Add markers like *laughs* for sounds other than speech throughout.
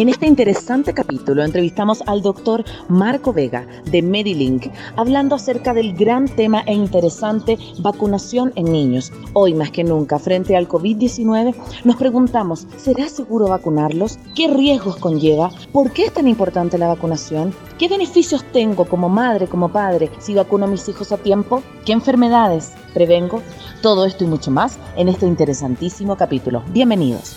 En este interesante capítulo entrevistamos al doctor Marco Vega de Medilink, hablando acerca del gran tema e interesante vacunación en niños. Hoy más que nunca, frente al COVID-19, nos preguntamos, ¿será seguro vacunarlos? ¿Qué riesgos conlleva? ¿Por qué es tan importante la vacunación? ¿Qué beneficios tengo como madre, como padre, si vacuno a mis hijos a tiempo? ¿Qué enfermedades prevengo? Todo esto y mucho más en este interesantísimo capítulo. Bienvenidos.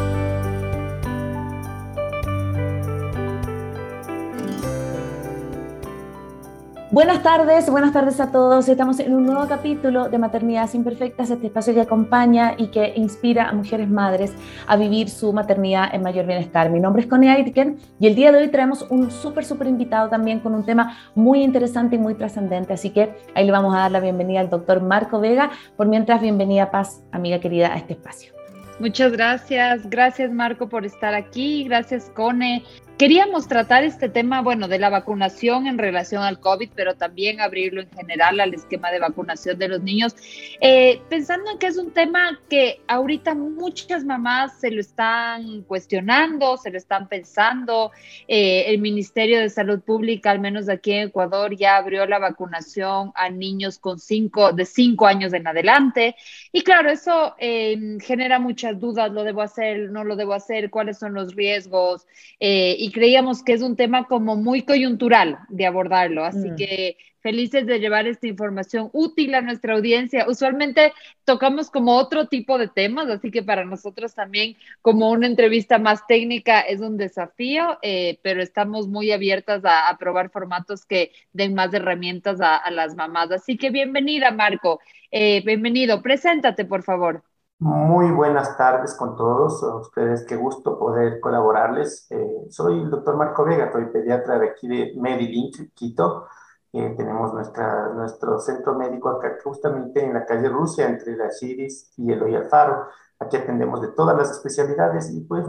Buenas tardes, buenas tardes a todos. Estamos en un nuevo capítulo de Maternidades Imperfectas, este espacio que acompaña y que inspira a mujeres madres a vivir su maternidad en mayor bienestar. Mi nombre es Connie Aitken y el día de hoy traemos un súper, súper invitado también con un tema muy interesante y muy trascendente. Así que ahí le vamos a dar la bienvenida al doctor Marco Vega. Por mientras, bienvenida Paz, amiga querida, a este espacio. Muchas gracias, gracias Marco por estar aquí, gracias Cone Queríamos tratar este tema, bueno, de la vacunación en relación al COVID, pero también abrirlo en general al esquema de vacunación de los niños, eh, pensando en que es un tema que ahorita muchas mamás se lo están cuestionando, se lo están pensando. Eh, el Ministerio de Salud Pública, al menos aquí en Ecuador, ya abrió la vacunación a niños con cinco, de cinco años en adelante. Y claro, eso eh, genera muchas dudas, lo debo hacer, no lo debo hacer, cuáles son los riesgos. y creíamos que es un tema como muy coyuntural de abordarlo, así mm. que felices de llevar esta información útil a nuestra audiencia. Usualmente tocamos como otro tipo de temas, así que para nosotros también como una entrevista más técnica es un desafío, eh, pero estamos muy abiertas a, probar formatos que den más herramientas a, las mamás. Así que bienvenida, Marco. Eh, bienvenido. Preséntate, por favor. Muy buenas tardes con todos ustedes, qué gusto poder colaborarles. Eh, soy el doctor Marco Vega, soy pediatra de aquí de Medilink, Quito. Eh, tenemos nuestra, nuestro centro médico acá justamente en la calle Rusia, entre la Chiris y el Alfaro. Aquí atendemos de todas las especialidades y pues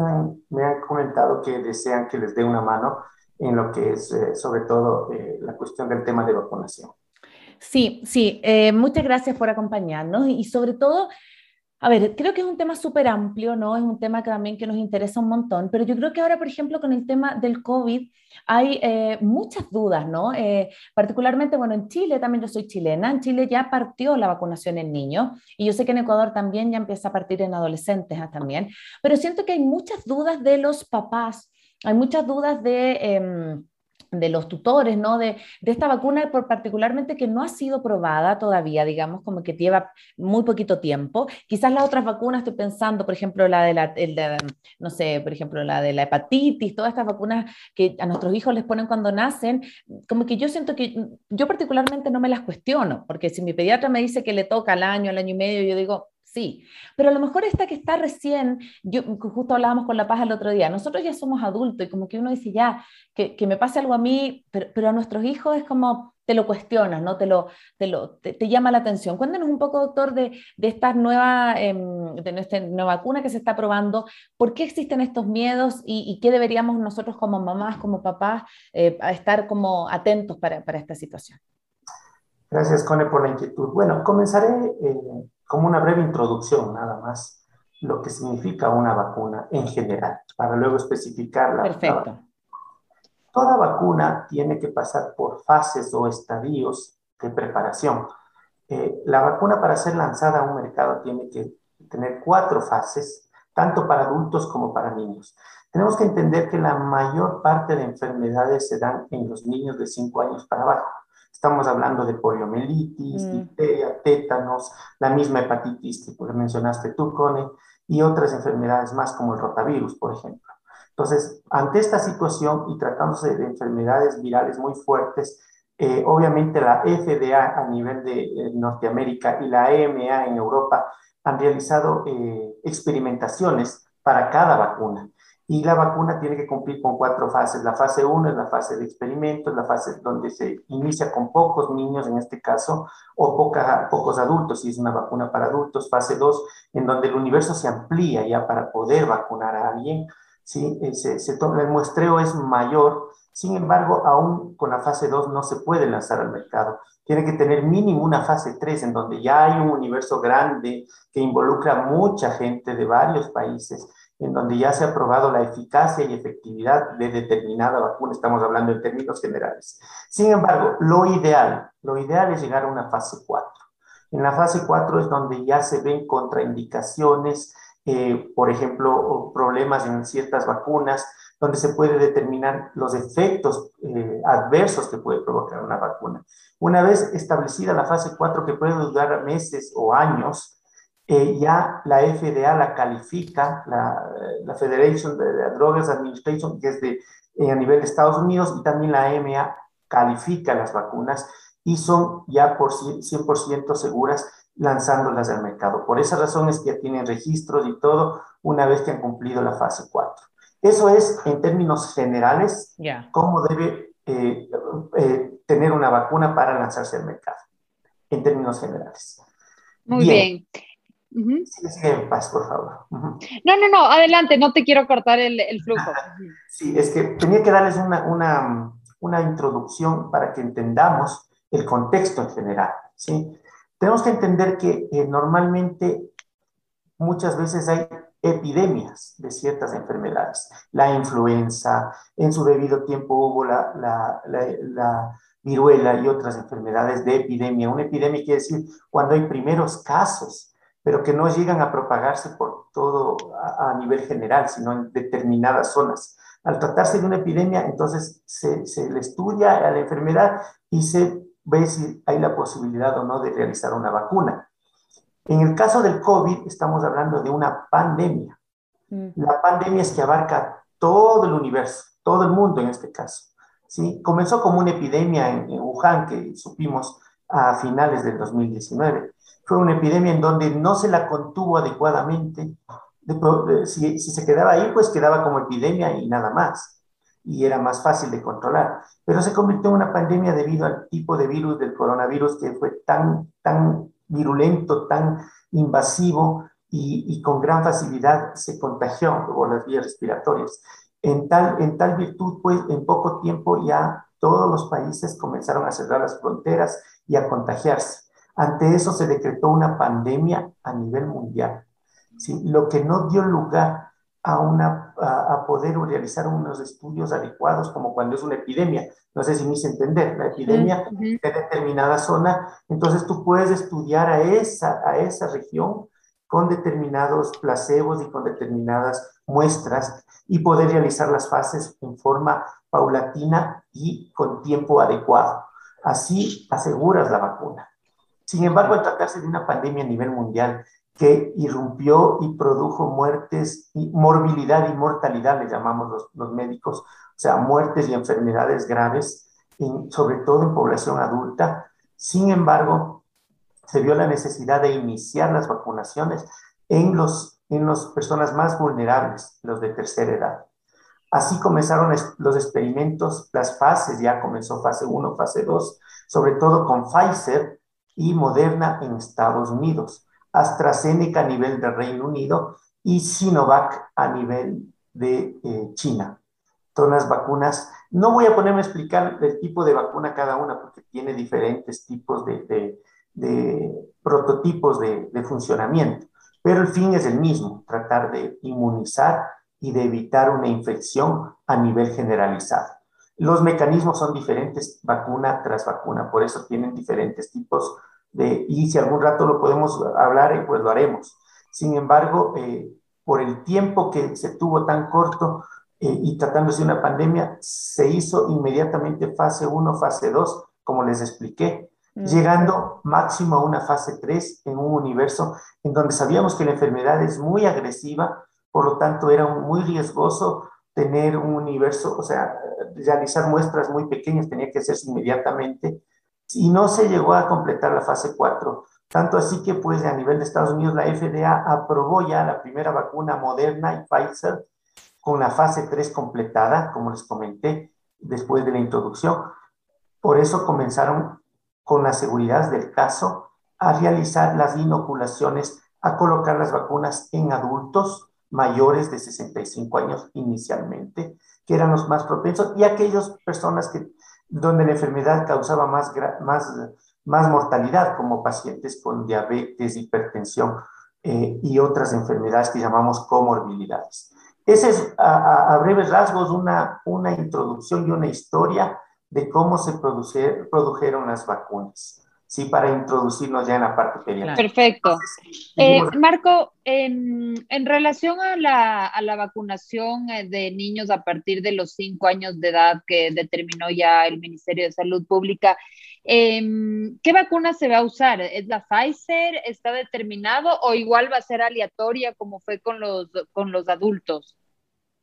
me han, comentado que desean que les dé una mano en lo que es eh, sobre todo la cuestión del tema de vacunación. Sí, sí, muchas gracias por acompañarnos y sobre todo a ver, creo que es un tema súper amplio, ¿no? Es un tema que también que nos interesa un montón, pero yo creo que ahora, por ejemplo, con el tema del COVID hay eh, muchas dudas, ¿no? Eh, particularmente, bueno, en Chile, también yo soy chilena, en Chile ya partió la vacunación en niños y yo sé que en Ecuador también ya empieza a partir en adolescentes también, pero siento que hay muchas dudas de los papás, hay muchas dudas de... Em, de los tutores, ¿no? De, de, esta vacuna, por particularmente que no ha sido probada todavía, digamos, como que lleva muy poquito tiempo. Quizás las otras vacunas, estoy pensando, por ejemplo, la de la, el de, no sé, por ejemplo, la de la hepatitis, todas estas vacunas que a nuestros hijos les ponen cuando nacen, como que yo siento que yo particularmente no me las cuestiono, porque si mi pediatra me dice que le toca al año, al año y medio, yo digo, sí, pero a lo mejor esta que está recién, yo justo hablábamos con La Paz el otro día, nosotros ya somos adultos y como que uno dice ya, que, me pase algo a mí, pero, a nuestros hijos es como, te lo cuestionas, ¿no? Te, lo, te, llama la atención. Cuéntanos un poco, doctor, de, esta nueva, eh, de nuestra nueva vacuna que se está probando, por qué existen estos miedos y, qué deberíamos nosotros como mamás, como papás, eh, estar como atentos para, para esta situación. Gracias, Cone, por la inquietud. Bueno, comenzaré eh, como una breve introducción nada más lo que significa una vacuna en general, para luego especificarla. Perfecto. Toda vacuna tiene que pasar por fases o estadios de preparación. Eh, la vacuna para ser lanzada a un mercado tiene que tener cuatro fases, tanto para adultos como para niños. Tenemos que entender que la mayor parte de enfermedades se dan en los niños de 5 años para abajo. Estamos hablando de poliomielitis, mm. tétanos, la misma hepatitis que mencionaste tú, Cone, y otras enfermedades más como el rotavirus, por ejemplo. Entonces, ante esta situación y tratándose de enfermedades virales muy fuertes, eh, obviamente la FDA a nivel de eh, Norteamérica y la EMA en Europa han realizado eh, experimentaciones para cada vacuna. Y la vacuna tiene que cumplir con cuatro fases. La fase 1 es la fase de experimentos, la fase donde se inicia con pocos niños en este caso, o poca, pocos adultos, si es una vacuna para adultos. Fase 2, en donde el universo se amplía ya para poder vacunar a alguien. ¿sí? Se, se, el muestreo es mayor sin embargo, aún con la fase 2 no se puede lanzar al mercado. Tiene que tener mínimo una fase 3 en donde ya hay un universo grande que involucra mucha gente de varios países, en donde ya se ha probado la eficacia y efectividad de determinada vacuna. Estamos hablando en términos generales. Sin embargo, lo ideal, lo ideal es llegar a una fase 4. En la fase 4 es donde ya se ven contraindicaciones, eh, por ejemplo, problemas en ciertas vacunas, donde se puede determinar los efectos eh, adversos que puede provocar una vacuna. Una vez establecida la fase 4, que puede durar meses o años, eh, ya la FDA la califica, la, la Federation de Drugs Administration, que es de, eh, a nivel de Estados Unidos, y también la EMA califica las vacunas y son ya por 100% seguras lanzándolas al mercado. Por esa razón es que ya tienen registros y todo una vez que han cumplido la fase 4. Eso es, en términos generales, cómo debe eh, eh, tener una vacuna para lanzarse al mercado, en términos generales. Muy bien. En paz, por favor. No, no, no, adelante, no te quiero cortar el, flujo. sí, es que tenía que darles una, una, una, introducción para que entendamos el contexto en general. ¿sí? Tenemos que entender que eh, normalmente muchas veces hay epidemias de ciertas enfermedades. La influenza, en su debido tiempo hubo la, la, la, viruela y otras enfermedades de epidemia. Una epidemia quiere decir cuando hay primeros casos, pero que no llegan a propagarse por todo a, nivel general, sino en determinadas zonas. Al tratarse de una epidemia, entonces se, se le estudia a la enfermedad y se ve si hay la posibilidad o no de realizar una vacuna. En el caso del COVID, estamos hablando de una pandemia. Mm. La pandemia es que abarca todo el universo, todo el mundo en este caso. ¿sí? Comenzó como una epidemia en, Wuhan, que supimos a finales del 2019. Fue una epidemia en donde no se la contuvo adecuadamente. si, si se quedaba ahí, pues quedaba como epidemia y nada más. Y era más fácil de controlar. Pero se convirtió en una pandemia debido al tipo de virus del coronavirus que fue tan, tan virulento, tan invasivo y, con gran facilidad se contagió por las vías respiratorias. En tal, en tal virtud, pues, en poco tiempo ya todos los países comenzaron a cerrar las fronteras y a contagiarse. Ante eso se decretó una pandemia a nivel mundial, ¿sí? lo que no dio lugar a, una, a, poder realizar unos estudios adecuados como cuando es una epidemia. No sé si me hice entender, la epidemia de determinada zona, entonces tú puedes estudiar a esa, a esa región con determinados placebos y con determinadas muestras y poder realizar las fases en forma paulatina y con tiempo adecuado. Así aseguras la vacuna. Sin embargo, al tratarse de una pandemia a nivel mundial que irrumpió y produjo muertes, y morbilidad y mortalidad, le llamamos los, médicos, o sea, muertes y enfermedades graves, sobre todo en población adulta. Sin embargo, se vio la necesidad de iniciar las vacunaciones en, los, en las personas más vulnerables, los de tercera edad. Así comenzaron los experimentos, las fases, ya comenzó fase 1, fase 2, sobre todo con Pfizer y Moderna en Estados Unidos. AstraZeneca a nivel del Reino Unido y Sinovac a nivel de eh, China. Todas las vacunas, no voy a ponerme a explicar el tipo de vacuna cada una porque tiene diferentes tipos de, prototipos de, de funcionamiento, pero el fin es el mismo, tratar de inmunizar y de evitar una infección a nivel generalizado. Los mecanismos son diferentes vacuna tras vacuna, por eso tienen diferentes tipos y si algún rato lo podemos hablar, eh, pues lo haremos. Sin embargo, eh, por el tiempo que se tuvo tan corto eh, y tratándose de una pandemia, se hizo inmediatamente fase 1, fase 2, como les expliqué, mm. llegando máximo a una fase 3 en un universo en donde sabíamos que la enfermedad es muy agresiva, por lo tanto era muy riesgoso tener un universo, o sea, realizar muestras muy pequeñas, tenía que hacerse inmediatamente, y no se llegó a completar la fase 4. Tanto así que, pues, a nivel de Estados Unidos, la FDA aprobó ya la primera vacuna Moderna y Pfizer con la fase 3 completada, como les comenté, después de la introducción. Por eso comenzaron con la seguridad del caso a realizar las inoculaciones, a colocar las vacunas en adultos mayores de 65 años inicialmente, que eran los más propensos, y aquellas personas que, donde la enfermedad causaba más, más, más mortalidad, como pacientes con diabetes, hipertensión eh, y otras enfermedades que llamamos comorbilidades. Esa es a, a, breves rasgos una, una introducción y una historia de cómo se produce, produjeron las vacunas. Sí, para introducirnos ya en la parte pediátrica. Perfecto. Eh, Marco, en, en relación a la, a la, vacunación eh, de niños a partir de los cinco años de edad que determinó ya el Ministerio de Salud Pública, eh, ¿qué vacuna se va a usar? ¿Es la Pfizer? ¿Está determinado o igual va a ser aleatoria como fue con los, con los adultos?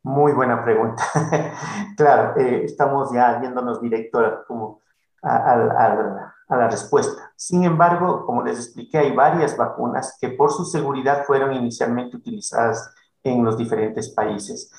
Muy buena pregunta. *laughs* claro, eh, estamos ya yéndonos directo como a, a, a, la respuesta. Sin embargo, como les expliqué, hay varias vacunas que por su seguridad fueron inicialmente utilizadas en los diferentes países.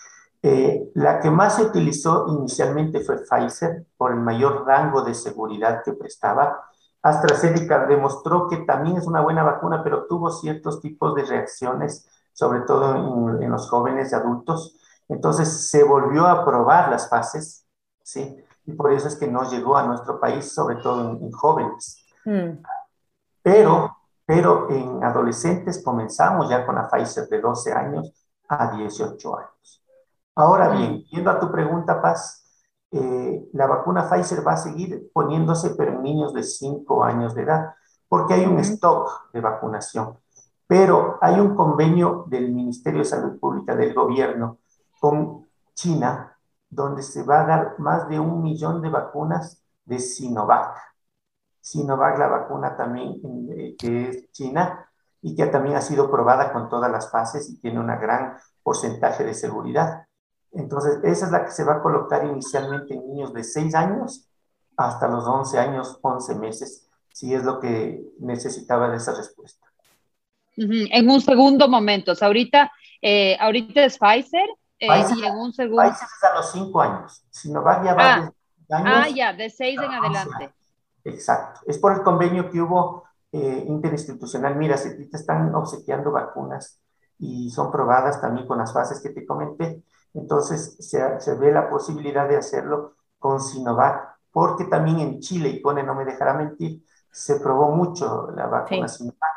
Eh, la que más se utilizó inicialmente fue Pfizer por el mayor rango de seguridad que prestaba. AstraZeneca demostró que también es una buena vacuna, pero tuvo ciertos tipos de reacciones, sobre todo en, en los jóvenes y adultos. Entonces se volvió a probar las fases, ¿sí? Y por eso es que no llegó a nuestro país, sobre todo en, en jóvenes. Mm. Pero, pero en adolescentes comenzamos ya con la Pfizer de 12 años a 18 años. Ahora bien, yendo a tu pregunta, Paz, eh, la vacuna Pfizer va a seguir poniéndose, pero en niños de 5 años de edad, porque hay un stock de vacunación. Pero hay un convenio del Ministerio de Salud Pública del gobierno con China, donde se va a dar más de un millón de vacunas de Sinovac. Sinovac, la vacuna también eh, que es china y que también ha sido probada con todas las fases y tiene un gran porcentaje de seguridad. Entonces, esa es la que se va a colocar inicialmente en niños de 6 años hasta los 11 años, 11 meses, si es lo que necesitaba de esa respuesta. En un segundo momento, ahorita, eh, ahorita es Pfizer, eh, en un segundo. Pfizer es a los 5 años, Sinovac ya va ah, de años. Ah, ya, de 6 en adelante. Exacto, es por el convenio que hubo eh, interinstitucional. Mira, si te están obsequiando vacunas y son probadas también con las fases que te comenté, entonces se, se ve la posibilidad de hacerlo con Sinovac, porque también en Chile, y Cone no me dejará mentir, se probó mucho la vacuna sí. Sinovac.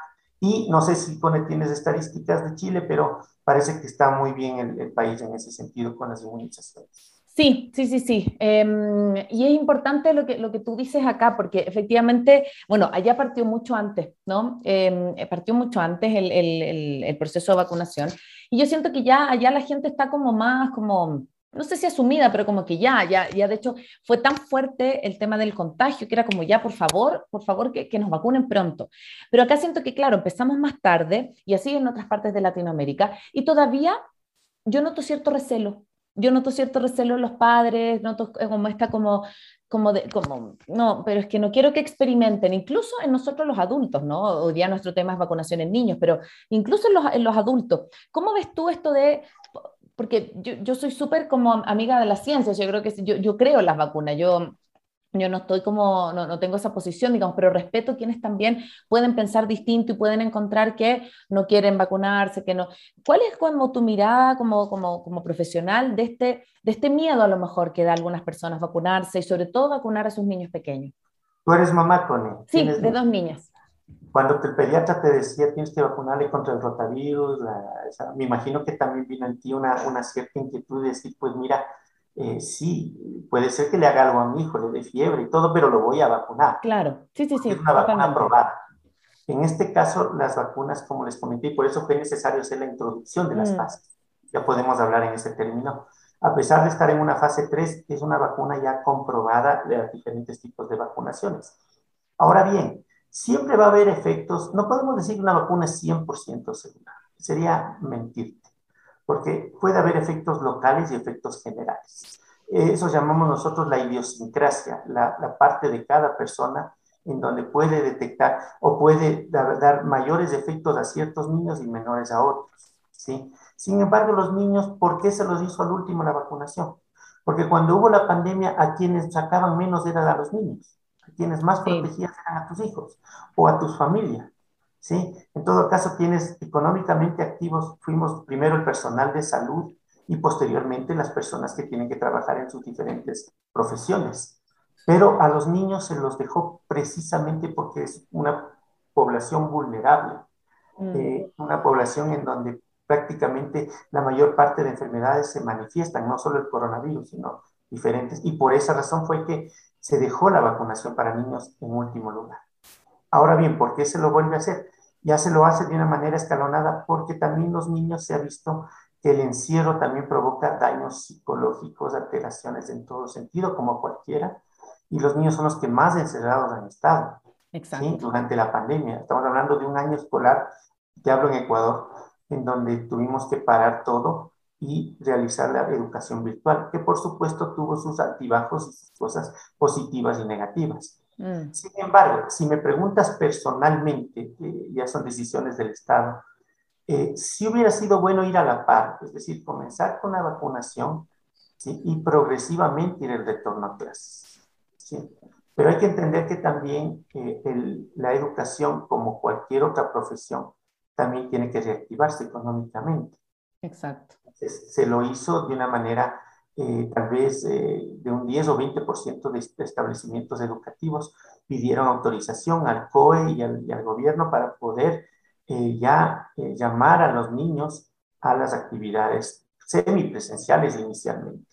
Y no sé si tienes estadísticas de Chile, pero parece que está muy bien el, el país en ese sentido con las inmunizaciones. Sí, sí, sí, sí. Eh, y es importante lo que, lo que tú dices acá, porque efectivamente, bueno, allá partió mucho antes, ¿no? Eh, partió mucho antes el, el, el, proceso de vacunación. Y yo siento que ya allá la gente está como más, como, no sé si asumida, pero como que ya, ya, ya de hecho fue tan fuerte el tema del contagio que era como ya, por favor, por favor, que, que nos vacunen pronto. Pero acá siento que, claro, empezamos más tarde y así en otras partes de Latinoamérica y todavía yo noto cierto recelo yo noto cierto recelo en los padres, noto como esta como, como, no, pero es que no quiero que experimenten, incluso en nosotros los adultos, ¿no? Hoy día nuestro tema es vacunación en niños, pero incluso en los, en los adultos. ¿Cómo ves tú esto de, porque yo, yo soy súper como amiga de las ciencias, yo creo que yo, yo creo en las vacunas, yo yo no estoy como, no, no, tengo esa posición, digamos, pero respeto quienes también pueden pensar distinto y pueden encontrar que no quieren vacunarse, que no. ¿Cuál es como tu mirada como, como, como profesional de este, de este miedo a lo mejor que da a algunas personas vacunarse y sobre todo vacunar a sus niños pequeños? ¿Tú eres mamá, Tony? Sí, de dos niñas. Cuando el pediatra te decía tienes que vacunarle contra el rotavirus, la, esa, me imagino que también vino en ti una, una cierta inquietud de decir, pues mira, eh, sí, puede ser que le haga algo a mi hijo, le dé fiebre y todo, pero lo voy a vacunar. Claro, sí, sí, sí. Es una vacuna aprobada. En este caso, las vacunas, como les comenté, y por eso fue necesario hacer la introducción de las mm. fases. Ya podemos hablar en ese término. A pesar de estar en una fase 3, es una vacuna ya comprobada de diferentes tipos de vacunaciones. Ahora bien, siempre va a haber efectos, no podemos decir que una vacuna es 100% segura, sería mentirte porque puede haber efectos locales y efectos generales. Eso llamamos nosotros la idiosincrasia, la, parte de cada persona en donde puede detectar o puede dar, mayores efectos a ciertos niños y menores a otros. ¿sí? Sin embargo, los niños, ¿por qué se los hizo al último la vacunación? Porque cuando hubo la pandemia, a quienes sacaban menos eran a los niños, quienes más eran a tus hijos o a tus familias. ¿sí? En todo caso, quienes económicamente activos fuimos primero el personal de salud y posteriormente las personas que tienen que trabajar en sus diferentes profesiones. Pero a los niños se los dejó precisamente porque es una población vulnerable, mm. eh, una población en donde prácticamente la mayor parte de enfermedades se manifiestan, no solo el coronavirus, sino diferentes. Y por esa razón fue que se dejó la vacunación para niños en último lugar. Ahora bien, ¿por qué se lo vuelve a hacer? Ya se lo hace de una manera escalonada porque también los niños se ha visto que el encierro también provoca daños psicológicos, alteraciones en todo sentido, como cualquiera, y los niños son los que más encerrados han estado ¿sí? durante la pandemia. Estamos hablando de un año escolar, te hablo en Ecuador, en donde tuvimos que parar todo y realizar la educación virtual, que por supuesto tuvo sus altibajos y sus cosas positivas y negativas. Mm. Sin embargo, si me preguntas personalmente, eh, ya son decisiones del Estado, eh, si hubiera sido bueno ir a la par, es decir, comenzar con la vacunación ¿sí? y progresivamente ir el retorno a clases. ¿sí? Pero hay que entender que también eh, el, la educación, como cualquier otra profesión, también tiene que reactivarse económicamente. Exacto. Se lo hizo de una manera eh, tal vez eh, de un 10 o 20% de establecimientos educativos pidieron autorización al COE y al, gobierno para poder eh, ya llamar a los niños a las actividades semipresenciales inicialmente.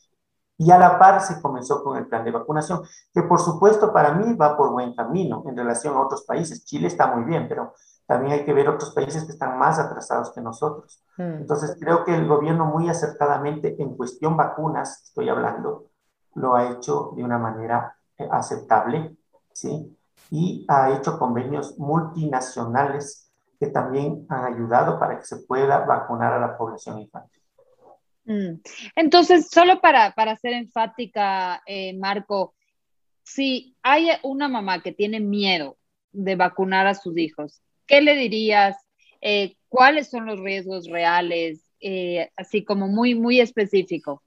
Y a la par se comenzó con el plan de vacunación, que por supuesto para mí va por buen camino en relación a otros países. Chile está muy bien, pero también hay que ver otros países que están más atrasados que nosotros. Mm. Entonces, creo que el gobierno muy acertadamente en cuestión vacunas, estoy hablando, lo ha hecho de una manera eh, aceptable, ¿sí? Y ha hecho convenios multinacionales que también han ayudado para que se pueda vacunar a la población infantil. Mm. Entonces, solo para, para ser enfática, eh, Marco, si hay una mamá que tiene miedo de vacunar a sus hijos, ¿qué le dirías? Eh, ¿Cuáles son los riesgos reales? Eh, así como muy, muy específico.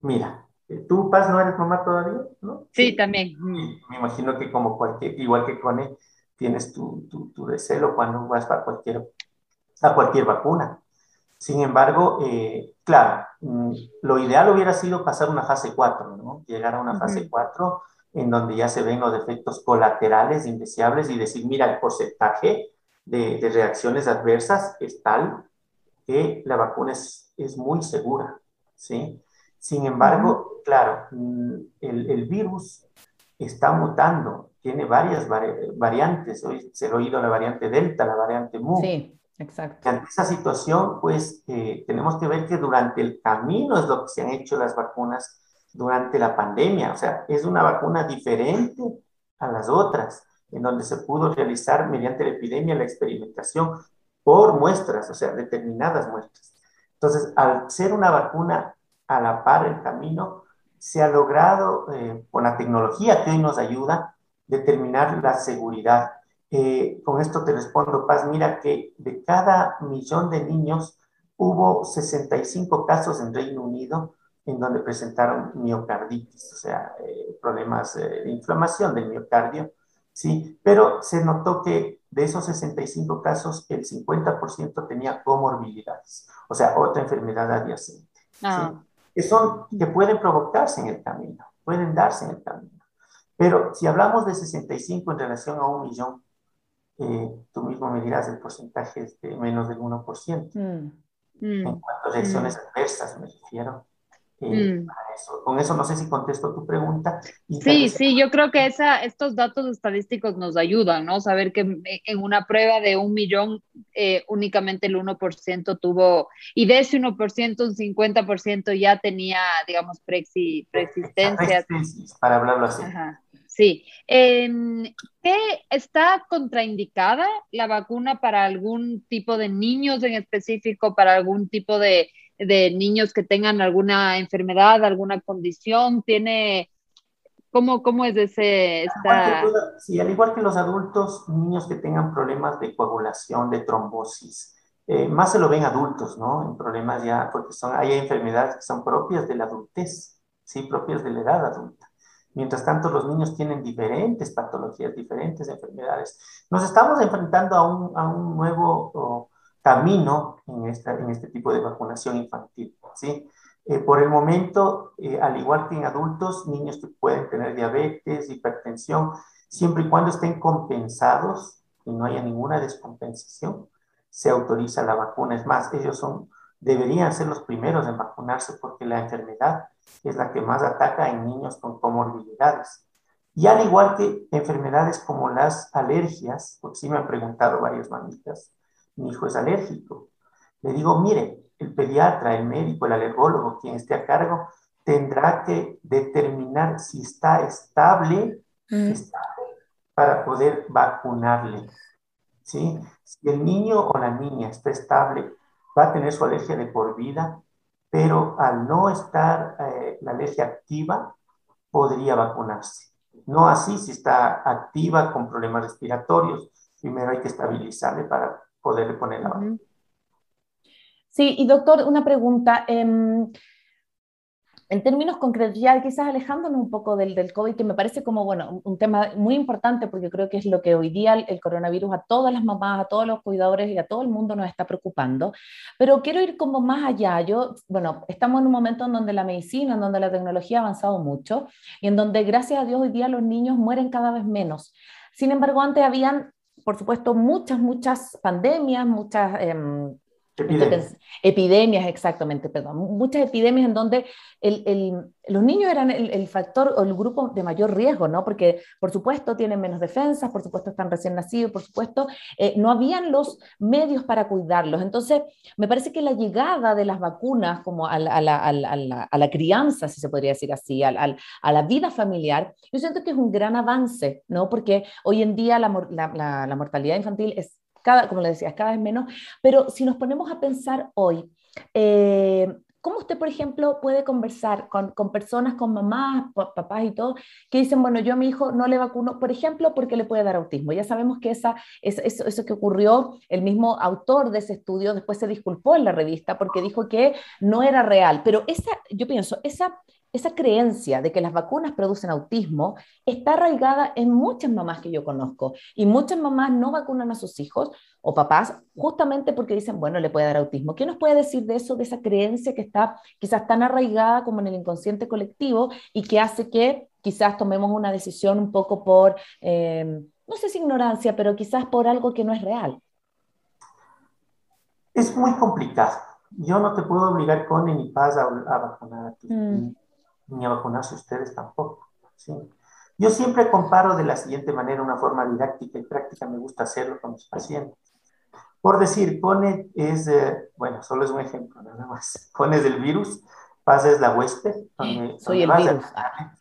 Mira, tú, Paz, no eres mamá todavía, ¿no? Sí, también. Me imagino que como cualquier, igual que Cone, tienes tu, tu, tu recelo cuando vas a cualquier, a cualquier vacuna. Sin embargo, eh, claro, mm, lo ideal hubiera sido pasar una fase 4, ¿no? Llegar a una fase uh -huh. 4 en donde ya se ven los efectos colaterales indeseables y decir, mira, el porcentaje de, de, reacciones adversas es tal que la vacuna es, es muy segura, ¿sí? Sin embargo, claro, mm, el, el, virus está mutando, tiene varias vari variantes, hoy se lo ha oído la variante Delta, la variante Mu. Sí, exacto. Ante esa situación, pues eh, tenemos que ver que durante el camino es lo que se han hecho las vacunas durante la pandemia, o sea, es una vacuna diferente a las otras en donde se pudo realizar mediante la epidemia la experimentación por muestras, o sea, determinadas muestras. Entonces, al ser una vacuna a la par el camino, se ha logrado, eh, con la tecnología que hoy nos ayuda, determinar la seguridad. Eh, con esto te respondo, Paz, mira que de cada millón de niños hubo 65 casos en Reino Unido en donde presentaron miocarditis, o sea, eh, problemas eh, de inflamación del miocardio, ¿sí? Pero se notó que de esos 65 casos, el 50% tenía comorbilidades, o sea, otra enfermedad adyacente. Ah. ¿sí? Que son, que pueden provocarse en el camino, pueden darse en el camino. Pero si hablamos de 65 en relación a un millón, eh, tú mismo me dirás el porcentaje es de menos del 1%. Mm. En cuanto a reacciones mm. adversas me refiero. Eh, mm. eso. Con eso no sé si contesto tu pregunta. sí, sí, yo creo que esa, estos datos estadísticos nos ayudan, ¿no? Saber que en una prueba de un millón eh, únicamente el 1% tuvo, y de ese 1%, un 50% ya tenía, digamos, preexistencias. Para hablarlo así. Ajá. Sí. Eh, ¿Qué está contraindicada la vacuna para algún tipo de niños en específico, para algún tipo de de niños que tengan alguna enfermedad, alguna condición? ¿Tiene, cómo, cómo es ese, esta... Sí, al igual que los adultos, niños que tengan problemas de coagulación, de trombosis, eh, más se lo ven adultos, ¿no? En problemas ya, porque son, hay enfermedades que son propias de la adultez, ¿sí? Propias de la edad adulta. Mientras tanto, los niños tienen diferentes patologías, diferentes enfermedades. Nos estamos enfrentando a un, a un nuevo camino en, esta, en este tipo de vacunación infantil, ¿sí? Eh, por el momento, eh, al igual que en adultos, niños que pueden tener diabetes, hipertensión, siempre y cuando estén compensados y no haya ninguna descompensación, se autoriza la vacuna. Es más, ellos son, deberían ser los primeros en vacunarse porque la enfermedad es la que más ataca en niños con comorbilidades. Y al igual que enfermedades como las alergias, porque sí me han preguntado varias mamitas, mi hijo es alérgico. Le digo, mire, el pediatra, el médico, el alergólogo, quien esté a cargo, tendrá que determinar si está estable, mm. estable para poder vacunarle. ¿sí? Si el niño o la niña está estable, va a tener su alergia de por vida, pero al no estar eh, la alergia activa, podría vacunarse. No así si está activa con problemas respiratorios. Primero hay que estabilizarle para poderle poner. Sí, y doctor, una pregunta. Em, en términos concretos, ya quizás alejándonos un poco del, del COVID, que me parece como, bueno, un tema muy importante porque creo que es lo que hoy día el, coronavirus a todas las mamás, a todos los cuidadores y a todo el mundo nos está preocupando, pero quiero ir como más allá. Yo, bueno, estamos en un momento en donde la medicina, en donde la tecnología ha avanzado mucho y en donde, gracias a Dios, hoy día los niños mueren cada vez menos. Sin embargo, antes habían, por supuesto, muchas, muchas pandemias, muchas... Em, Epidemias. exactamente, perdón. Muchas epidemias en donde los niños eran el, factor o el grupo de mayor riesgo, ¿no? Porque, por supuesto, tienen menos defensas, por supuesto, están recién nacidos, por supuesto, eh, no habían los medios para cuidarlos. Entonces, me parece que la llegada de las vacunas como a la, crianza, si se podría decir así, a la vida familiar, yo siento que es un gran avance, ¿no? Porque hoy en día la mortalidad infantil es como le decías, cada vez menos, pero si nos ponemos a pensar hoy, eh, ¿Cómo usted, por ejemplo, puede conversar con, con, personas, con mamás, papás y todo, que dicen, bueno, yo a mi hijo no le vacuno, por ejemplo, porque le puede dar autismo? Ya sabemos que esa, eso, eso que ocurrió, el mismo autor de ese estudio después se disculpó en la revista porque dijo que no era real, pero esa, yo pienso, esa esa creencia de que las vacunas producen autismo está arraigada en muchas mamás que yo conozco y muchas mamás no vacunan a sus hijos o papás justamente porque dicen, bueno, le puede dar autismo. ¿Qué nos puede decir de eso, de esa creencia que está quizás tan arraigada como en el inconsciente colectivo y que hace que quizás tomemos una decisión un poco por, em, no sé si ignorancia, pero quizás por algo que no es real? Es muy complicado. Yo no te puedo obligar con ni paz a, vacunar a ti. Mm ni a vacunarse ustedes tampoco. ¿sí? Yo siempre comparo de la siguiente manera, una forma didáctica y práctica, me gusta hacerlo con mis pacientes. Por decir, pone es, bueno, solo es un ejemplo nada más. *laughs* Pones el virus, pasas la huésped. Soy el virus.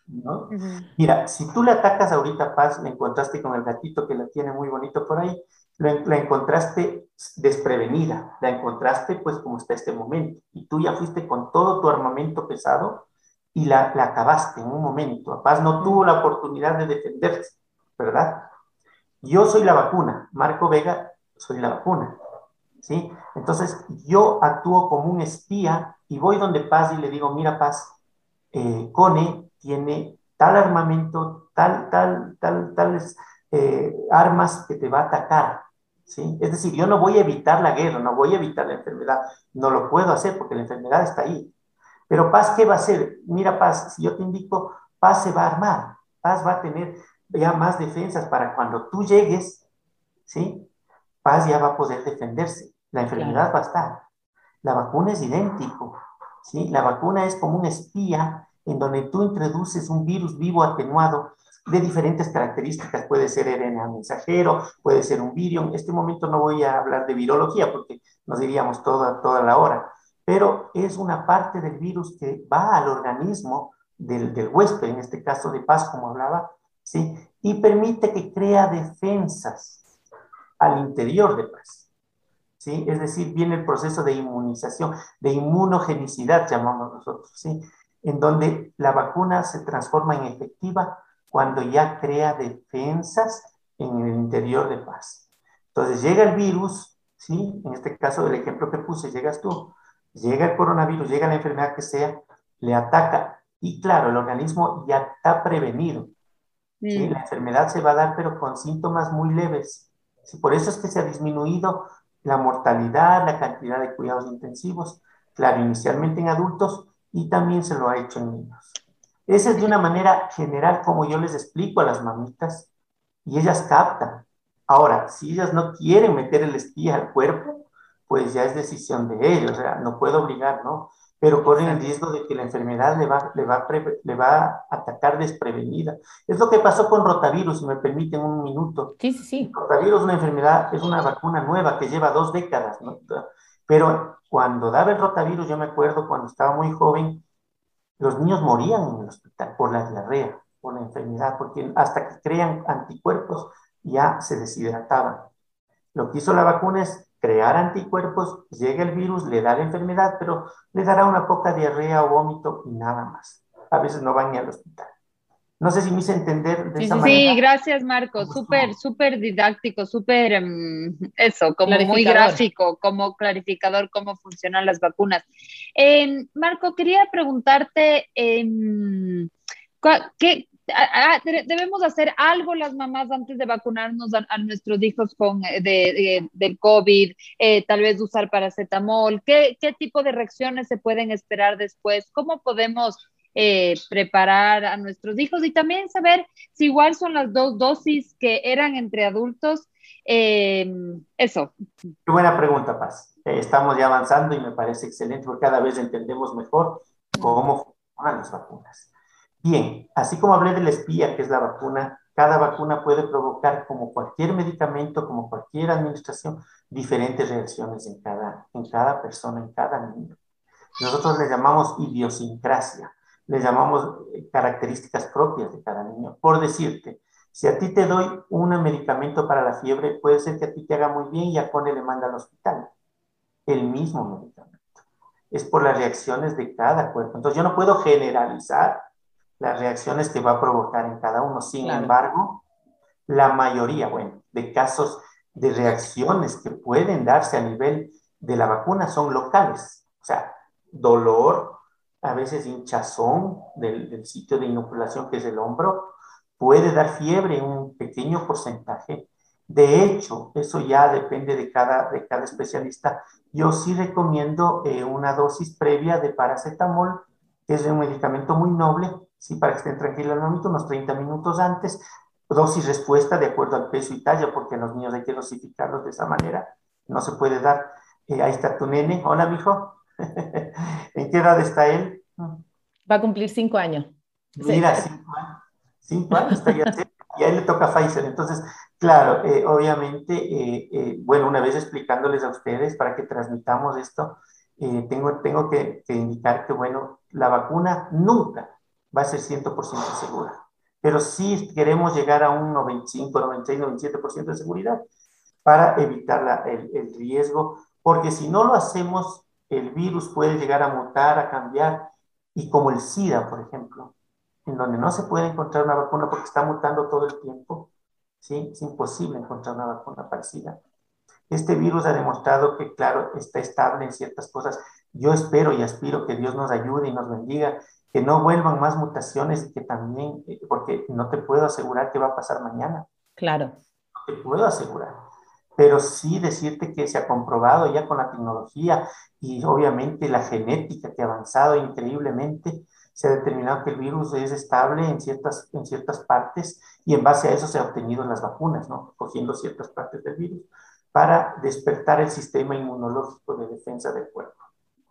¿no? Mira, si tú le atacas ahorita a Paz, le encontraste con el gatito que la tiene muy bonito por ahí, la encontraste desprevenida, la encontraste pues como está este momento, y tú ya fuiste con todo tu armamento pesado y la, acabaste en un momento. Paz no tuvo la oportunidad de defenderse, ¿verdad? Yo soy la vacuna, Marco Vega soy la vacuna, ¿sí? Entonces yo actúo como un espía y voy donde Paz y le digo, mira Paz, eh, Cone tiene tal armamento, tal, tal, tal, tales eh, armas que te va a atacar, ¿sí? Es decir, yo no voy a evitar la guerra, no voy a evitar la enfermedad, no lo puedo hacer porque la enfermedad está ahí, pero Paz, ¿qué va a hacer? Mira, Paz, si yo te indico, Paz se va a armar, Paz va a tener ya más defensas para cuando tú llegues, ¿sí? Paz ya va a poder defenderse, la enfermedad va a estar. La vacuna es idéntico, ¿sí? La vacuna es como un espía en donde tú introduces un virus vivo atenuado de diferentes características. Puede ser RNA mensajero, puede ser un virus. En este momento no voy a hablar de virología porque nos diríamos toda, toda la hora pero es una parte del virus que va al organismo del, del huésped, en este caso de paz, como hablaba, ¿sí? y permite que crea defensas al interior de paz. ¿sí? Es decir, viene el proceso de inmunización, de inmunogenicidad, llamamos nosotros, ¿sí? En donde la vacuna se transforma en efectiva cuando ya crea defensas en el interior de paz. Entonces llega el virus, ¿sí? En este caso del ejemplo que puse, llegas tú, llega el coronavirus, llega la enfermedad que sea, le ataca y claro, el organismo ya está prevenido. ¿sí? La enfermedad se va a dar, pero con síntomas muy leves. ¿sí? Por eso es que se ha disminuido la mortalidad, la cantidad de cuidados intensivos, claro, inicialmente en adultos y también se lo ha hecho en niños. Esa es de una manera general como yo les explico a las mamitas y ellas captan. Ahora, si ellas no quieren meter el espía al cuerpo, pues ya es decisión de ellos, o sea, no puedo obligar, ¿no? pero corren el riesgo de que la enfermedad le va, le, va, le va a atacar desprevenida. Es lo que pasó con rotavirus, si me permiten un minuto. Sí, sí, sí. Rotavirus es una enfermedad, es una vacuna nueva que lleva dos décadas, ¿no? Pero cuando daba el rotavirus, yo me acuerdo cuando estaba muy joven, los niños morían en el hospital por la diarrea, por la enfermedad, porque hasta que crean anticuerpos ya se deshidrataban. Lo que hizo la vacuna es crear anticuerpos, llega el virus, le da la enfermedad, pero le dará una poca diarrea o vómito y nada más. A veces no van ni al hospital. No sé si me hice entender de sí, esa sí, manera. Sí, gracias Marco, súper, súper didáctico, súper, um, eso, como muy gráfico, como clarificador cómo funcionan las vacunas. Eh, Marco, quería preguntarte, eh, ¿qué, debemos hacer algo las mamás antes de vacunarnos a, nuestros hijos con eh, de, del COVID, eh, tal vez usar paracetamol, ¿Qué, ¿qué tipo de reacciones se pueden esperar después, cómo podemos eh, preparar a nuestros hijos y también saber si igual son las dos dosis que eran entre adultos. eso. Qué buena pregunta, Paz. estamos ya avanzando y me parece excelente porque cada vez entendemos mejor cómo funcionan las vacunas. Bien, así como hablé de la espía, que es la vacuna, cada vacuna puede provocar, como cualquier medicamento, como cualquier administración, diferentes reacciones en cada, en cada persona, en cada niño. Nosotros le llamamos idiosincrasia, le llamamos eh, características propias de cada niño. Por decirte, si a ti te doy un medicamento para la fiebre, puede ser que a ti te haga muy bien y a Cone le manda al hospital. El mismo medicamento. Es por las reacciones de cada cuerpo. Entonces yo no puedo generalizar las reacciones que va a provocar en cada uno. Sin embargo, la mayoría, bueno, de casos de reacciones que pueden darse a nivel de la vacuna son locales. O sea, dolor, a veces hinchazón del, del sitio de inoculación que es el hombro, puede dar fiebre en un pequeño porcentaje. De hecho, eso ya depende de cada, de cada especialista. Yo sí recomiendo eh, una dosis previa de paracetamol, que es un medicamento muy noble, ¿sí? para que estén tranquilos momento, unos 30 minutos antes, dosis respuesta de acuerdo al peso y talla, porque los niños hay que dosificarlos de esa manera, no se puede dar. Eh, ahí está tu nene, hola mijo, *laughs* ¿en qué edad está él? Va a cumplir cinco años. Mira, cinco años, cinco años está ya y a él le toca Pfizer. Entonces, claro, eh, obviamente, eh, bueno, una vez explicándoles a ustedes para que transmitamos esto, tengo, tengo que, que, indicar que, bueno, la vacuna nunca va a ser 100% segura. Pero sí queremos llegar a un 95, 96, 97% de seguridad para evitar el, el riesgo, porque si no lo hacemos, el virus puede llegar a mutar, a cambiar, y como el SIDA, por ejemplo, en donde no se puede encontrar una vacuna porque está mutando todo el tiempo, ¿sí? Es imposible encontrar una vacuna para SIDA. Este virus ha demostrado que, claro, está estable en ciertas cosas. Yo espero y aspiro que Dios nos ayude y nos bendiga que no vuelvan más mutaciones y que también, eh, porque no te puedo asegurar qué va a pasar mañana. Claro. No te puedo asegurar. Pero sí decirte que se ha comprobado ya con la tecnología y obviamente la genética que ha avanzado increíblemente, se ha determinado que el virus es estable en ciertas, en ciertas partes y en base a eso se han obtenido las vacunas, ¿no? Cogiendo ciertas partes del virus para despertar el sistema inmunológico de defensa del cuerpo.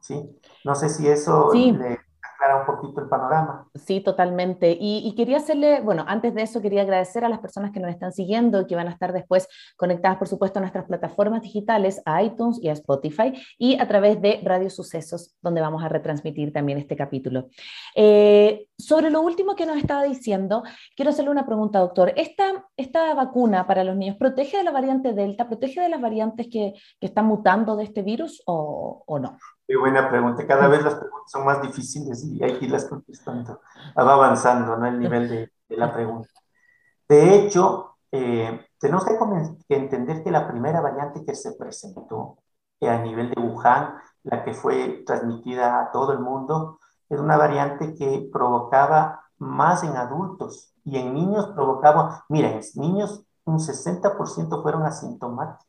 ¿Sí? No sé si eso sí. le aclara un poquito el panorama. Sí, totalmente. Y, quería hacerle, bueno, antes de eso quería agradecer a las personas que nos están siguiendo y que van a estar después conectadas, por supuesto, a nuestras plataformas digitales, a iTunes y a Spotify, y a través de Radio Sucesos, donde vamos a retransmitir también este capítulo. Eh, sobre lo último que nos estaba diciendo, quiero hacerle una pregunta, doctor. ¿Esta, esta vacuna para los niños protege de la variante Delta, protege de las variantes que, que están mutando de este virus o, o no? Qué buena pregunta. Cada vez las preguntas son más difíciles y hay que irlas contestando. Va avanzando ¿no? el nivel de, la pregunta. De hecho, eh, tenemos que, entender que la primera variante que se presentó a nivel de Wuhan, la que fue transmitida a todo el mundo, era una variante que provocaba más en adultos y en niños provocaba, miren, niños un 60% fueron asintomáticos.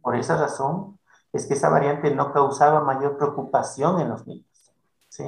Por esa razón, es que esa variante no causaba mayor preocupación en los niños, ¿sí?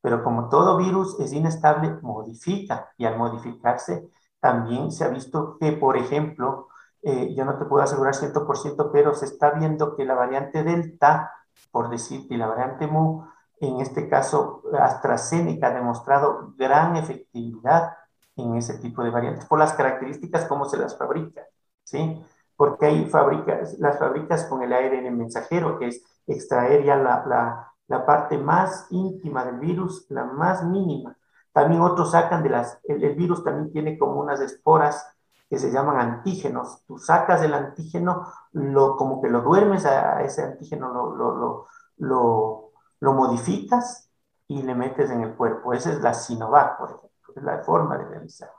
Pero como todo virus es inestable, modifica y al modificarse también se ha visto que, por ejemplo, eh, yo no te puedo asegurar 100%, pero se está viendo que la variante Delta, por decir, y la variante Mu, en este caso AstraZeneca ha demostrado gran efectividad en ese tipo de variantes por las características como se las fabrica, ¿sí? Porque hay fábricas, las fábricas con el ARN mensajero, que es extraer ya la, la, la, parte más íntima del virus, la más mínima. También otros sacan de las, el, virus también tiene como unas esporas que se llaman antígenos. Tú sacas el antígeno, lo, como que lo duermes a, ese antígeno, lo, lo, lo, lo, modificas y le metes en el cuerpo. Esa es la Sinovac, por ejemplo, es la forma de realizar.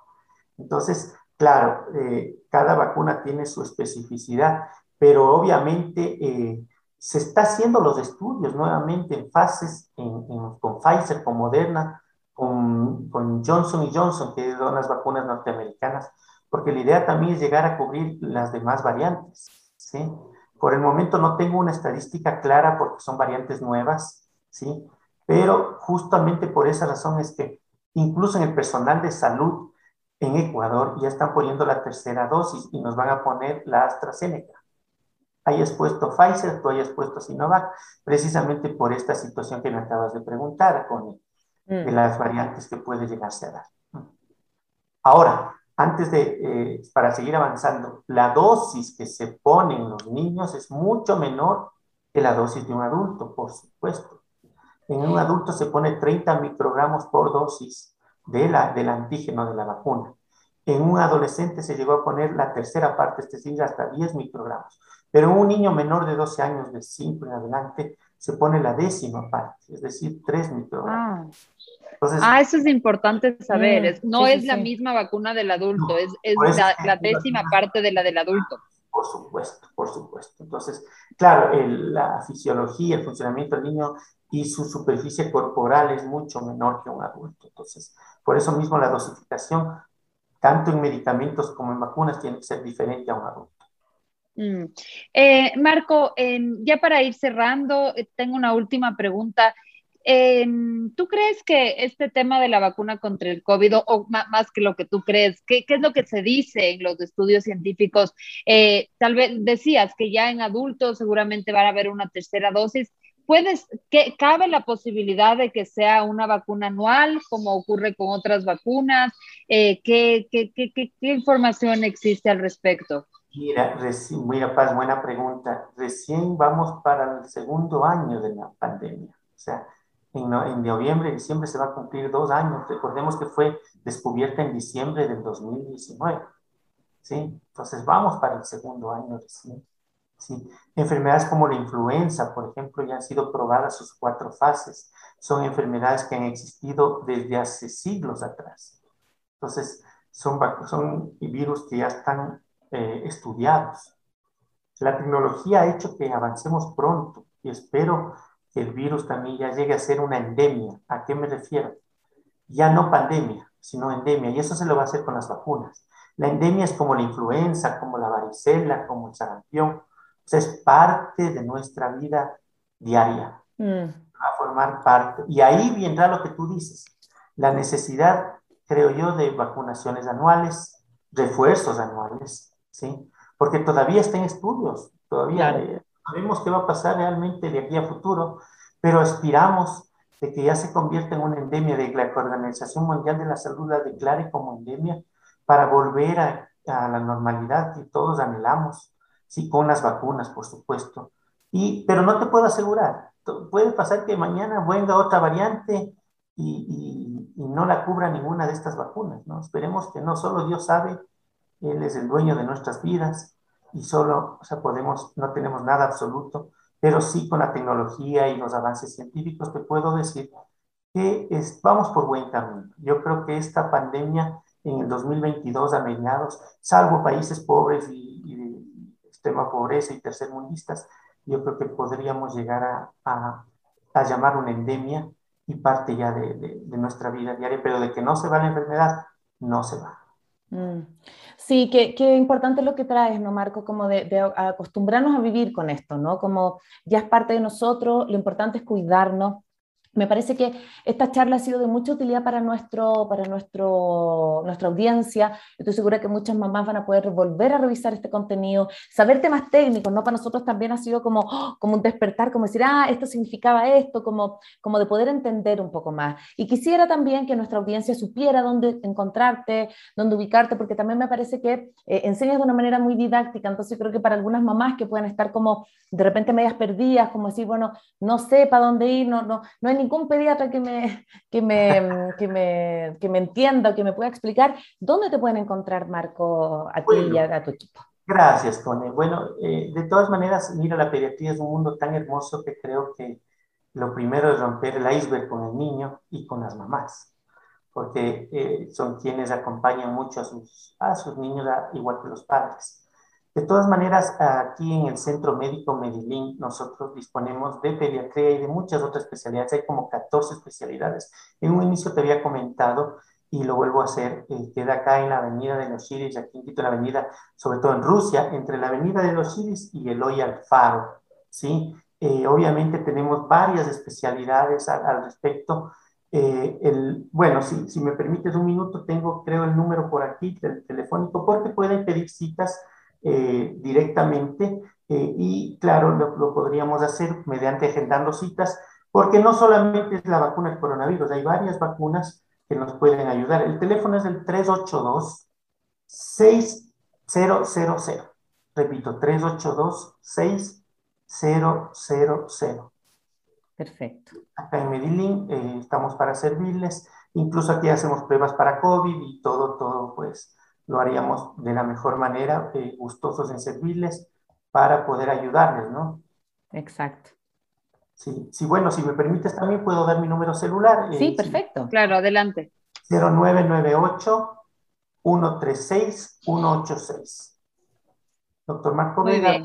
Entonces, Claro, eh, cada vacuna tiene su especificidad, pero obviamente eh, se está haciendo los estudios nuevamente en fases con Pfizer, con Moderna, con, Johnson y Johnson, que son las vacunas norteamericanas, porque la idea también es llegar a cubrir las demás variantes. ¿sí? Por el momento no tengo una estadística clara porque son variantes nuevas, ¿sí? pero justamente por esa razón es que incluso en el personal de salud en Ecuador ya están poniendo la tercera dosis y nos van a poner la AstraZeneca. Hayas puesto Pfizer, tú hayas puesto Sinovac, precisamente por esta situación que me acabas de preguntar, con de mm. las variantes que puede llegarse a dar. Ahora, antes de, eh, para seguir avanzando, la dosis que se ponen los niños es mucho menor que la dosis de un adulto, por supuesto. En un adulto se pone 30 microgramos por dosis de la, del antígeno de la vacuna. En un adolescente se llegó a poner la tercera parte, es decir, hasta 10 microgramos. Pero en un niño menor de 12 años, de 5 en adelante, se pone la décima parte, es decir, 3 microgramos. Ah. ah, eso es importante saber. Mm, no es la misma vacuna del adulto, es, es la, décima parte de la del adulto. Por supuesto, por supuesto. Entonces, claro, la fisiología, el funcionamiento del niño y su superficie corporal es mucho menor que un adulto. Entonces, por eso mismo la dosificación, tanto en medicamentos como en vacunas, tiene que ser diferente a un adulto. Mm. Eh, Marco, ya para ir cerrando, eh, tengo una última pregunta. ¿Tú crees que este tema de la vacuna contra el COVID, o, más que lo que tú crees, ¿qué, es lo que se dice en los estudios científicos? Eh, tal vez decías que ya en adultos seguramente van a haber una tercera dosis puedes, que, ¿cabe la posibilidad de que sea una vacuna anual, como ocurre con otras vacunas? Eh, ¿qué, qué, qué, ¿qué, información existe al respecto? Mira, mira, Paz, buena pregunta. Recién vamos para el segundo año de la pandemia. O sea, en, en noviembre, diciembre se va a cumplir dos años. Recordemos que fue descubierta en diciembre del 2019. ¿Sí? Entonces vamos para el segundo año recién. ¿Sí? Enfermedades como la influenza, por ejemplo, ya han sido probadas sus cuatro fases. Son enfermedades que han existido desde hace siglos atrás. Entonces, son, son virus que ya están eh, estudiados. La tecnología ha hecho que avancemos pronto y espero que el virus también ya llegue a ser una endemia. ¿A qué me refiero? Ya no pandemia, sino endemia. Y eso se lo va a hacer con las vacunas. La endemia es como la influenza, como la varicela, como el sarampión es parte de nuestra vida diaria. Mm. Va a formar parte. Y ahí vendrá lo que tú dices, la necesidad, creo yo, de vacunaciones anuales, refuerzos anuales, ¿sí? Porque todavía está en estudios, todavía sabemos qué va a pasar realmente de aquí a futuro, pero aspiramos de que ya se convierte en una endemia, de que la Organización Mundial de la Salud la declare como endemia para volver a, a la normalidad que todos anhelamos, sí, con las vacunas, por supuesto. Y, pero no te puedo asegurar, puede pasar que mañana venga otra variante y, y, no la cubra ninguna de estas vacunas, ¿no? Esperemos que no, solo Dios sabe, Él es el dueño de nuestras vidas y solo, o sea, podemos, no tenemos nada absoluto, pero sí con la tecnología y los avances científicos te puedo decir que es, vamos por buen camino. Yo creo que esta pandemia en el 2022 a mediados, salvo países pobres y, y extrema pobreza y tercermundistas, yo creo que podríamos llegar a, a, a llamar una endemia y parte ya de, de, de, nuestra vida diaria, pero de que no se va la enfermedad, no se va. Mm. Sí, qué, qué, importante lo que traes, ¿no, Marco? Como de, de, acostumbrarnos a vivir con esto, ¿no? Como ya es parte de nosotros, lo importante es cuidarnos, me parece que esta charla ha sido de mucha utilidad para, nuestro, para nuestro, nuestra audiencia. Estoy segura que muchas mamás van a poder volver a revisar este contenido, saber temas técnicos, ¿no? Para nosotros también ha sido como, como un despertar, como decir, ah, esto significaba esto, como, como de poder entender un poco más. Y quisiera también que nuestra audiencia supiera dónde encontrarte, dónde ubicarte, porque también me parece que eh, enseñas de una manera muy didáctica. Entonces creo que para algunas mamás que puedan estar como de repente medias perdidas, como decir, bueno, no sé para dónde ir, no, no, no hay ningún pediatra que me, que me, que me, que me entienda o que me pueda explicar, ¿dónde te pueden encontrar, Marco, a ti y a, a, tu equipo? Gracias, Cone. Bueno, eh, de todas maneras, mira, la pediatría es un mundo tan hermoso que creo que lo primero es romper el iceberg con el niño y con las mamás, porque eh, son quienes acompañan mucho a sus, a sus niños, a, igual que los padres. De todas maneras, aquí en el Centro Médico Medellín nosotros disponemos de pediatría y de muchas otras especialidades. Hay como 14 especialidades. En un inicio te había comentado y lo vuelvo a hacer, eh, queda acá en la Avenida de los Chiris, aquí en Quito, la avenida, sobre todo en Rusia, entre la Avenida de los Chiris y el Hoy Alfaro, ¿sí? Eh, obviamente tenemos varias especialidades al, al respecto. Eh, el, bueno, si, si me permites un minuto, tengo creo el número por aquí, el telefónico, porque pueden pedir citas eh, directamente eh, y claro, lo, lo, podríamos hacer mediante agendando citas, porque no solamente es la vacuna del coronavirus, hay varias vacunas que nos pueden ayudar. El teléfono es el 382-6000. Repito, 382-6000. Perfecto. Acá en Medellín eh, estamos para servirles. Incluso aquí hacemos pruebas para COVID y todo, todo, pues, lo haríamos de la mejor manera, eh, gustosos en servirles para poder ayudarles, ¿no? Exacto. Sí, sí, bueno, si me permites también puedo dar mi número celular. Sí, eh, perfecto. Sí. Claro, adelante. 0998-136-186. Doctor Marco Vega, de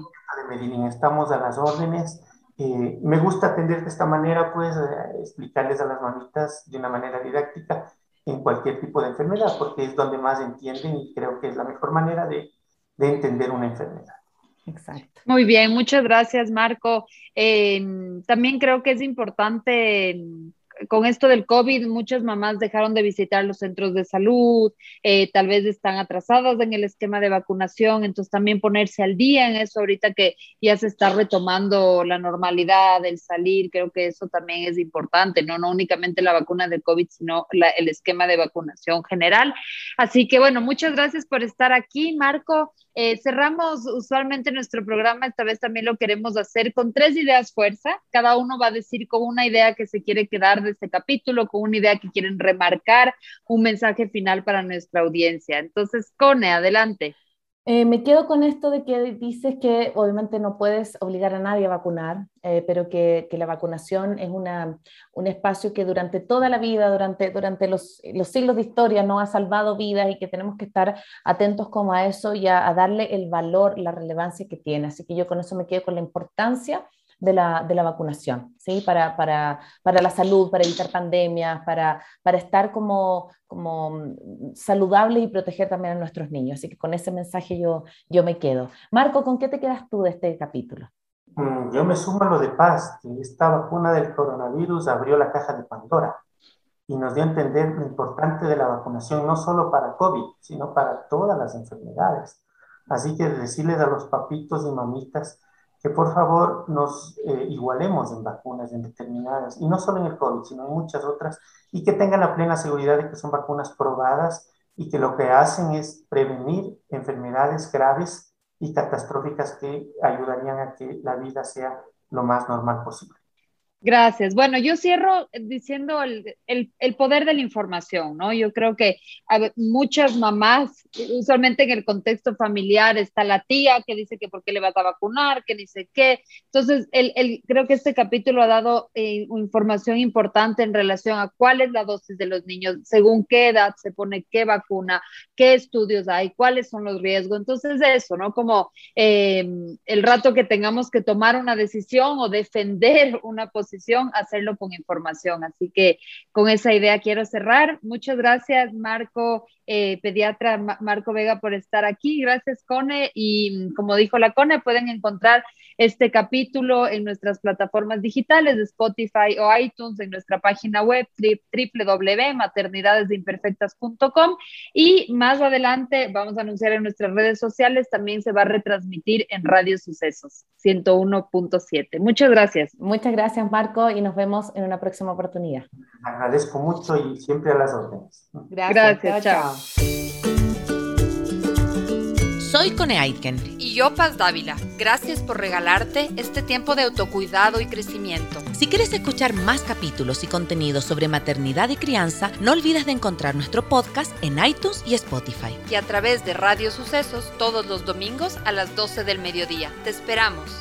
Medellín, estamos a las órdenes. Eh, me gusta atender de esta manera, pues, eh, explicarles a las mamitas de una manera didáctica en cualquier tipo de enfermedad, porque es donde más entienden y creo que es la mejor manera de, de entender una enfermedad. Exacto. Muy bien, muchas gracias, Marco. Eh, también creo que es importante con esto del COVID, muchas mamás dejaron de visitar los centros de salud, eh, tal vez están atrasadas en el esquema de vacunación, entonces también ponerse al día en eso ahorita que ya se está retomando la normalidad, el salir, creo que eso también es importante, no, no únicamente la vacuna del COVID, sino la, el esquema de vacunación general. Así que bueno, muchas gracias por estar aquí, Marco. Eh, cerramos usualmente nuestro programa, esta vez también lo queremos hacer con tres ideas fuerza. Cada uno va a decir con una idea que se quiere quedar de este capítulo, con una idea que quieren remarcar, un mensaje final para nuestra audiencia. Entonces, Cone, adelante. Eh, me quedo con esto de que dices que obviamente no puedes obligar a nadie a vacunar, eh, pero que, la vacunación es un espacio que durante toda la vida, durante, durante los, los, siglos de historia, no ha salvado vidas y que tenemos que estar atentos como a eso y a, a darle el valor, la relevancia que tiene. Así que yo con eso me quedo con la importancia de la, de la vacunación, ¿sí? Para, para, para, la salud, para evitar pandemias, para, para estar como, como saludable y proteger también a nuestros niños. Así que con ese mensaje yo, yo me quedo. Marco, ¿con qué te quedas tú de este capítulo? Mm, yo me sumo a lo de paz, esta vacuna del coronavirus abrió la caja de Pandora y nos dio a entender lo importante de la vacunación, no solo para COVID, sino para todas las enfermedades. Así que decirles a los papitos y mamitas, que por favor nos eh, igualemos en vacunas en determinadas, y no solo en el COVID, sino en muchas otras, y que tengan la plena seguridad de que son vacunas probadas y que lo que hacen es prevenir enfermedades graves y catastróficas que ayudarían a que la vida sea lo más normal posible. Gracias. Bueno, yo cierro diciendo el, el, poder de la información, ¿no? Yo creo que muchas mamás, usualmente en el contexto familiar, está la tía que dice que por qué le vas a vacunar, que dice qué. Entonces, el, el, creo que este capítulo ha dado eh, información importante en relación a cuál es la dosis de los niños, según qué edad se pone qué vacuna, qué estudios hay, cuáles son los riesgos. Entonces, eso, ¿no? Como eh, el rato que tengamos que tomar una decisión o defender una posición hacerlo con información. Así que con esa idea quiero cerrar. Muchas gracias, Marco, eh, pediatra Marco Vega, por estar aquí. Gracias, Cone. Y como dijo la Cone, pueden encontrar este capítulo en nuestras plataformas digitales Spotify o iTunes, en nuestra página web www.maternidadesimperfectas.com y más adelante vamos a anunciar en nuestras redes sociales, también se va a retransmitir en Radio Sucesos 101.7. Muchas gracias. Muchas gracias, Marco, y nos vemos en una próxima oportunidad. Agradezco mucho y siempre a las órdenes. Gracias, gracias chao. Soy Cone Aitken. Y yo, Paz Dávila. Gracias por regalarte este tiempo de autocuidado y crecimiento. Si quieres escuchar más capítulos y contenidos sobre maternidad y crianza, no olvides de encontrar nuestro podcast en iTunes y Spotify. Y a través de Radio Sucesos todos los domingos a las 12 del mediodía. Te esperamos.